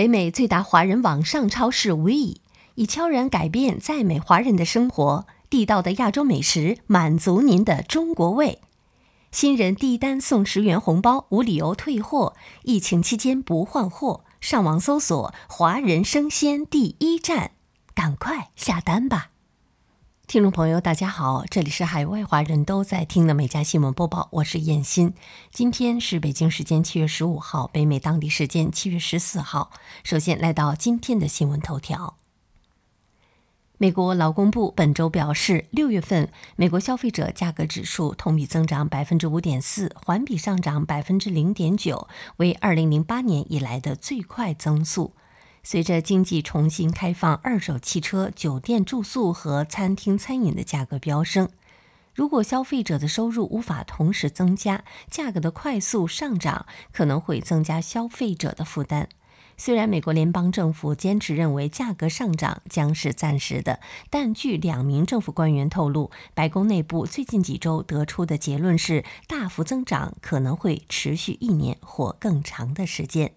北美最大华人网上超市 We 已悄然改变在美华人的生活，地道的亚洲美食满足您的中国胃。新人第一单送十元红包，无理由退货。疫情期间不换货，上网搜索“华人生鲜第一站”，赶快下单吧！听众朋友，大家好，这里是海外华人都在听的每家新闻播报，我是燕欣。今天是北京时间七月十五号，北美当地时间七月十四号。首先来到今天的新闻头条。美国劳工部本周表示，六月份美国消费者价格指数同比增长百分之五点四，环比上涨百分之零点九，为二零零八年以来的最快增速。随着经济重新开放，二手汽车、酒店住宿和餐厅餐饮的价格飙升。如果消费者的收入无法同时增加，价格的快速上涨可能会增加消费者的负担。虽然美国联邦政府坚持认为价格上涨将是暂时的，但据两名政府官员透露，白宫内部最近几周得出的结论是，大幅增长可能会持续一年或更长的时间。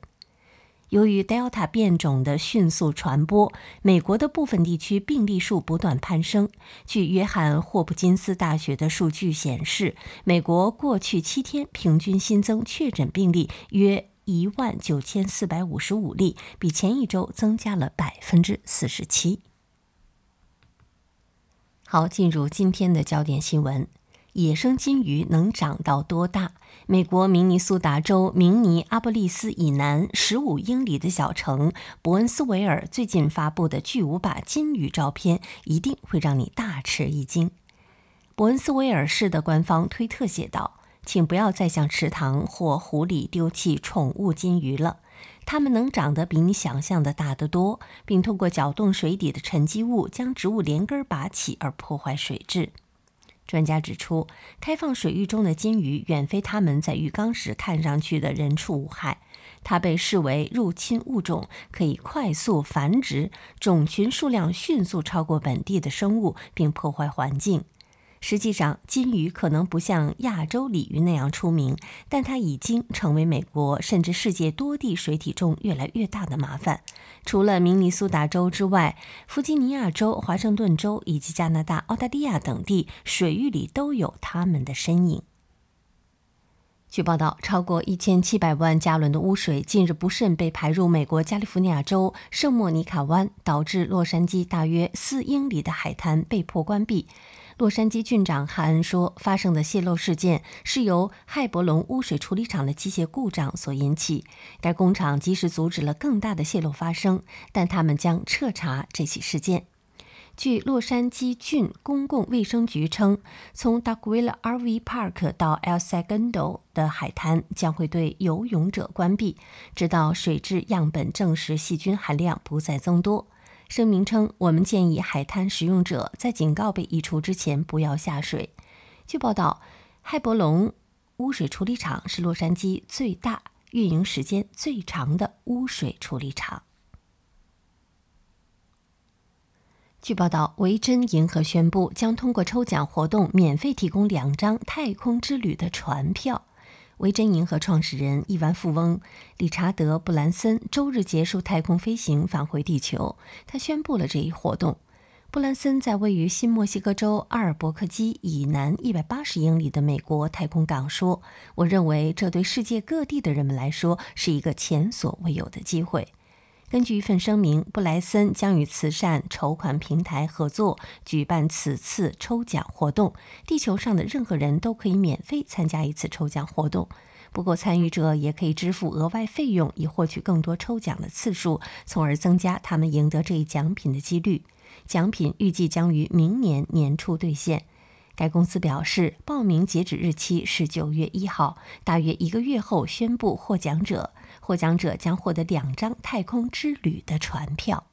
由于 Delta 变种的迅速传播，美国的部分地区病例数不断攀升。据约翰霍普金斯大学的数据显示，美国过去七天平均新增确诊病例约。一万九千四百五十五例，比前一周增加了百分之四十七。好，进入今天的焦点新闻：野生金鱼能长到多大？美国明尼苏达州明尼阿波利斯以南十五英里的小城伯恩斯维尔最近发布的巨无霸金鱼照片，一定会让你大吃一惊。伯恩斯维尔市的官方推特写道。请不要再向池塘或湖里丢弃宠物金鱼了，它们能长得比你想象的大得多，并通过搅动水底的沉积物将植物连根拔起而破坏水质。专家指出，开放水域中的金鱼远非它们在浴缸时看上去的人畜无害，它被视为入侵物种，可以快速繁殖，种群数量迅速超过本地的生物，并破坏环境。实际上，金鱼可能不像亚洲鲤鱼那样出名，但它已经成为美国甚至世界多地水体中越来越大的麻烦。除了明尼苏达州之外，弗吉尼亚州、华盛顿州以及加拿大、澳大利亚等地水域里都有它们的身影。据报道，超过一千七百万加仑的污水近日不慎被排入美国加利福尼亚州圣莫尼卡湾，导致洛杉矶大约四英里的海滩被迫关闭。洛杉矶郡长汉恩说，发生的泄漏事件是由亥伯龙污水处理厂的机械故障所引起。该工厂及时阻止了更大的泄漏发生，但他们将彻查这起事件。据洛杉矶郡公共卫生局称，从 Duckville RV Park 到 El Segundo 的海滩将会对游泳者关闭，直到水质样本证实细菌含量不再增多。声明称：“我们建议海滩使用者在警告被移除之前不要下水。”据报道，海伯龙污水处理厂是洛杉矶最大、运营时间最长的污水处理厂。据报道，维珍银河宣布将通过抽奖活动免费提供两张太空之旅的船票。维珍银河创始人、亿万富翁理查德·布兰森周日结束太空飞行，返回地球。他宣布了这一活动。布兰森在位于新墨西哥州阿尔伯克基以南一百八十英里的美国太空港说：“我认为这对世界各地的人们来说是一个前所未有的机会。”根据一份声明，布莱森将与慈善筹款平台合作举办此次抽奖活动。地球上的任何人都可以免费参加一次抽奖活动，不过参与者也可以支付额外费用以获取更多抽奖的次数，从而增加他们赢得这一奖品的几率。奖品预计将于明年年初兑现。该公司表示，报名截止日期是九月一号，大约一个月后宣布获奖者。获奖者将获得两张太空之旅的船票。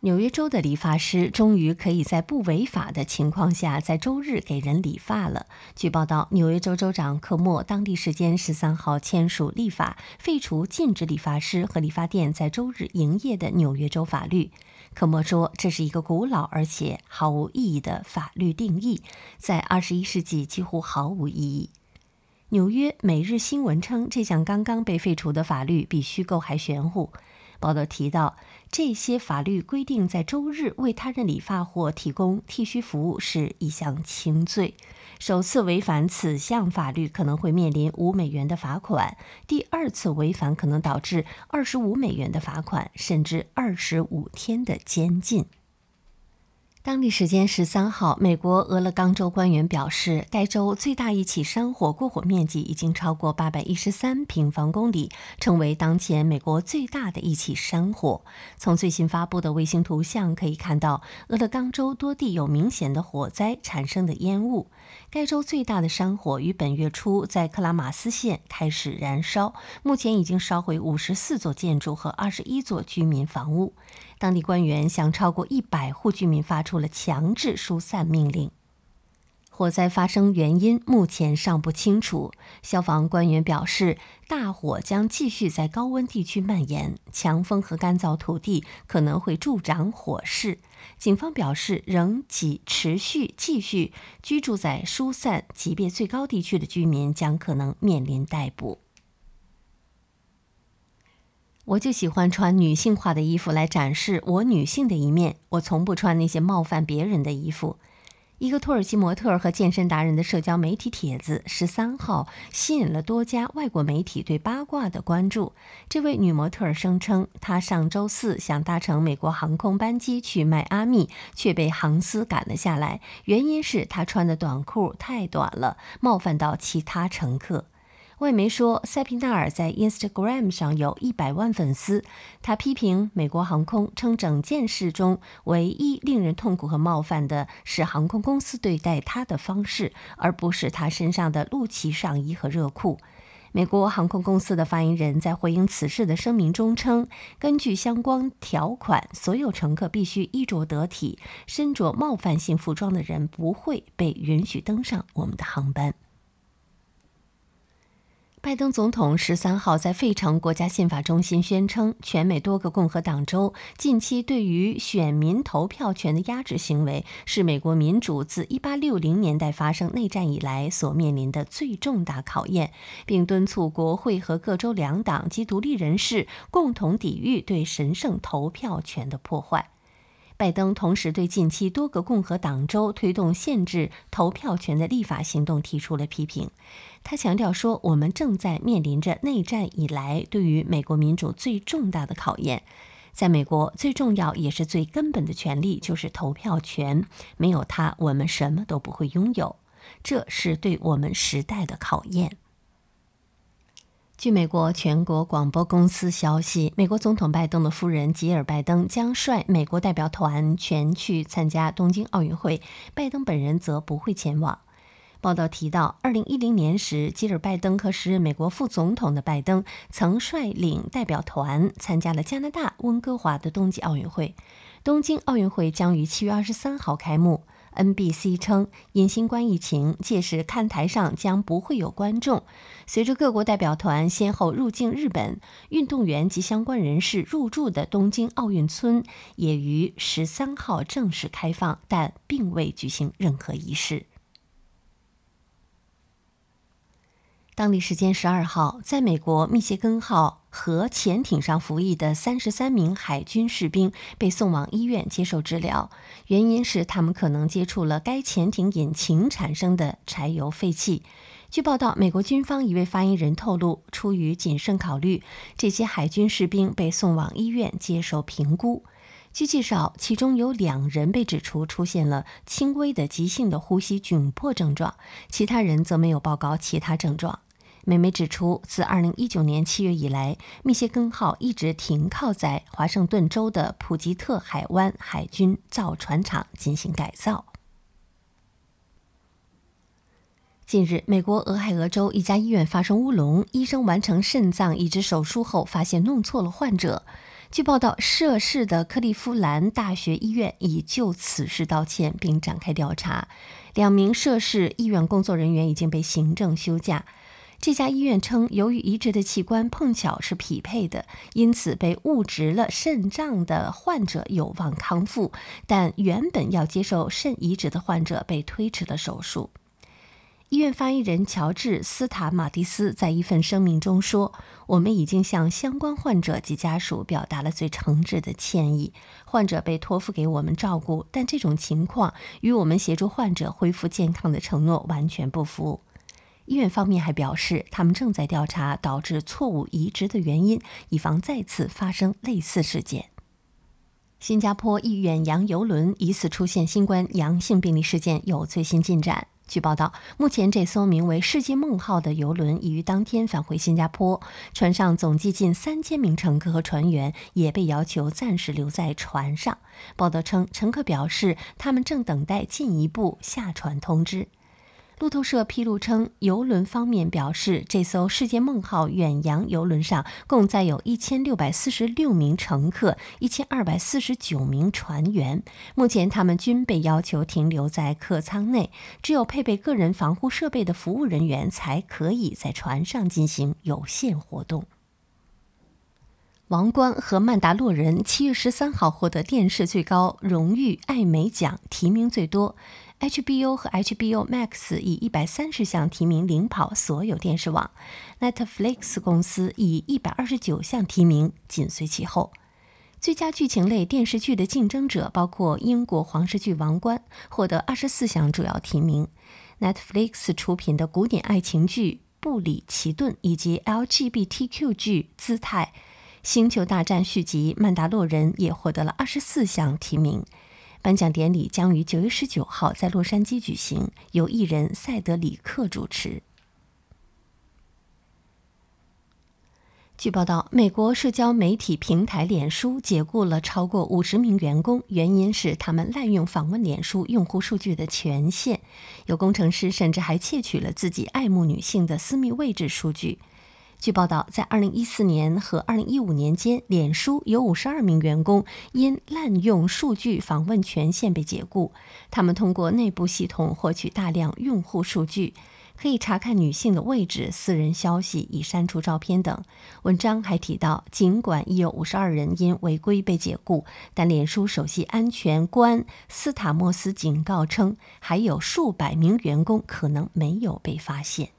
纽约州的理发师终于可以在不违法的情况下，在周日给人理发了。据报道，纽约州州长科莫当地时间十三号签署立法，废除禁止理发师和理发店在周日营业的纽约州法律。科莫说：“这是一个古老而且毫无意义的法律定义，在二十一世纪几乎毫无意义。”纽约每日新闻称，这项刚刚被废除的法律比虚构还玄乎。报道提到，这些法律规定，在周日为他人理发或提供剃须服务是一项轻罪。首次违反此项法律可能会面临五美元的罚款，第二次违反可能导致二十五美元的罚款，甚至二十五天的监禁。当地时间十三号，美国俄勒冈州官员表示，该州最大一起山火过火面积已经超过八百一十三平方公里，成为当前美国最大的一起山火。从最新发布的卫星图像可以看到，俄勒冈州多地有明显的火灾产生的烟雾。该州最大的山火于本月初在克拉马斯县开始燃烧，目前已经烧毁五十四座建筑和二十一座居民房屋。当地官员向超过一百户居民发出了强制疏散命令。火灾发生原因目前尚不清楚。消防官员表示，大火将继续在高温地区蔓延，强风和干燥土地可能会助长火势。警方表示，仍继持续继续居住在疏散级别最高地区的居民将可能面临逮捕。我就喜欢穿女性化的衣服来展示我女性的一面。我从不穿那些冒犯别人的衣服。一个土耳其模特和健身达人的社交媒体帖子十三号吸引了多家外国媒体对八卦的关注。这位女模特声称，她上周四想搭乘美国航空班机去迈阿密，却被航司赶了下来，原因是她穿的短裤太短了，冒犯到其他乘客。外媒说，塞皮纳尔在 Instagram 上有一百万粉丝。他批评美国航空，称整件事中唯一令人痛苦和冒犯的是航空公司对待他的方式，而不是他身上的露脐上衣和热裤。美国航空公司的发言人在回应此事的声明中称，根据相关条款，所有乘客必须衣着得体，身着冒犯性服装的人不会被允许登上我们的航班。拜登总统十三号在费城国家宪法中心宣称，全美多个共和党州近期对于选民投票权的压制行为，是美国民主自一八六零年代发生内战以来所面临的最重大考验，并敦促国会和各州两党及独立人士共同抵御对神圣投票权的破坏。拜登同时对近期多个共和党州推动限制投票权的立法行动提出了批评。他强调说：“我们正在面临着内战以来对于美国民主最重大的考验。在美国，最重要也是最根本的权利就是投票权，没有它，我们什么都不会拥有。这是对我们时代的考验。”据美国全国广播公司消息，美国总统拜登的夫人吉尔·拜登将率美国代表团全去参加东京奥运会，拜登本人则不会前往。报道提到，2010年时，吉尔·拜登和时任美国副总统的拜登曾率领代表团参加了加拿大温哥华的冬季奥运会。东京奥运会将于7月23号开幕。NBC 称，因新冠疫情，届时看台上将不会有观众。随着各国代表团先后入境日本，运动员及相关人士入住的东京奥运村也于十三号正式开放，但并未举行任何仪式。当地时间十二号，在美国密歇根号核潜艇上服役的三十三名海军士兵被送往医院接受治疗，原因是他们可能接触了该潜艇引擎产生的柴油废气。据报道，美国军方一位发言人透露，出于谨慎考虑，这些海军士兵被送往医院接受评估。据介绍，其中有两人被指出出现了轻微的急性的呼吸窘迫症状，其他人则没有报告其他症状。美媒指出，自2019年7月以来，密歇根号一直停靠在华盛顿州的普吉特海湾海军造船厂进行改造。近日，美国俄亥俄州一家医院发生乌龙，医生完成肾脏移植手术后，发现弄错了患者。据报道，涉事的克利夫兰大学医院已就此事道歉，并展开调查。两名涉事医院工作人员已经被行政休假。这家医院称，由于移植的器官碰巧是匹配的，因此被误植了肾脏的患者有望康复，但原本要接受肾移植的患者被推迟了手术。医院发言人乔治·斯塔马蒂斯在一份声明中说：“我们已经向相关患者及家属表达了最诚挚的歉意。患者被托付给我们照顾，但这种情况与我们协助患者恢复健康的承诺完全不符。”医院方面还表示，他们正在调查导致错误移植的原因，以防再次发生类似事件。新加坡一远洋游轮疑似出现新冠阳性病例事件有最新进展。据报道，目前这艘名为“世界梦号”的游轮已于当天返回新加坡，船上总计近三千名乘客和船员也被要求暂时留在船上。报道称，乘客表示他们正等待进一步下船通知。路透社披露称，游轮方面表示，这艘“世界梦号”远洋游轮上共载有一千六百四十六名乘客、一千二百四十九名船员。目前，他们均被要求停留在客舱内，只有配备个人防护设备的服务人员才可以在船上进行有限活动。王冠和曼达洛人七月十三号获得电视最高荣誉艾美奖，提名最多。HBO 和 HBO Max 以一百三十项提名领跑所有电视网，Netflix 公司以一百二十九项提名紧随其后。最佳剧情类电视剧的竞争者包括英国皇室剧《王冠》，获得二十四项主要提名；Netflix 出品的古典爱情剧《布里奇顿》以及 LGBTQ 剧《姿态》。《星球大战》续集《曼达洛人》也获得了二十四项提名。颁奖典礼将于九月十九号在洛杉矶举行，由艺人塞德里克主持。据报道，美国社交媒体平台脸书解雇了超过五十名员工，原因是他们滥用访问脸书用户数据的权限。有工程师甚至还窃取了自己爱慕女性的私密位置数据。据报道，在2014年和2015年间，脸书有52名员工因滥用数据访问权限被解雇。他们通过内部系统获取大量用户数据，可以查看女性的位置、私人消息、已删除照片等。文章还提到，尽管已有52人因违规被解雇，但脸书首席安全官斯塔莫斯警告称，还有数百名员工可能没有被发现。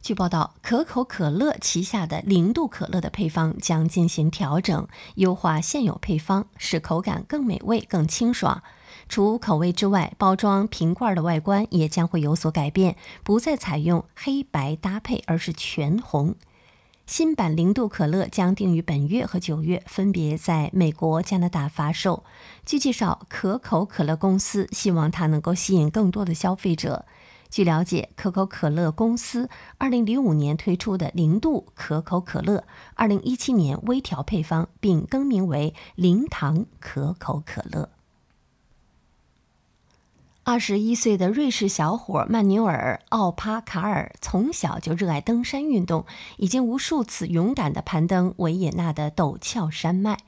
据报道，可口可乐旗下的零度可乐的配方将进行调整，优化现有配方，使口感更美味、更清爽。除口味之外，包装瓶罐的外观也将会有所改变，不再采用黑白搭配，而是全红。新版零度可乐将定于本月和九月分别在美国、加拿大发售。据介绍，可口可乐公司希望它能够吸引更多的消费者。据了解，可口可乐公司2005年推出的零度可口可乐，2017年微调配方并更名为零糖可口可乐。二十一岁的瑞士小伙曼纽尔·奥帕卡尔从小就热爱登山运动，已经无数次勇敢地攀登维也纳的陡峭山脉。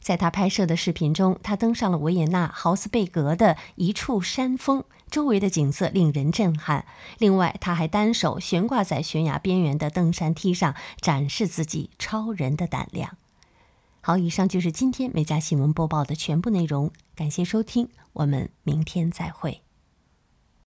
在他拍摄的视频中，他登上了维也纳豪斯贝格的一处山峰，周围的景色令人震撼。另外，他还单手悬挂在悬崖边缘的登山梯上，展示自己超人的胆量。好，以上就是今天美家新闻播报的全部内容，感谢收听，我们明天再会。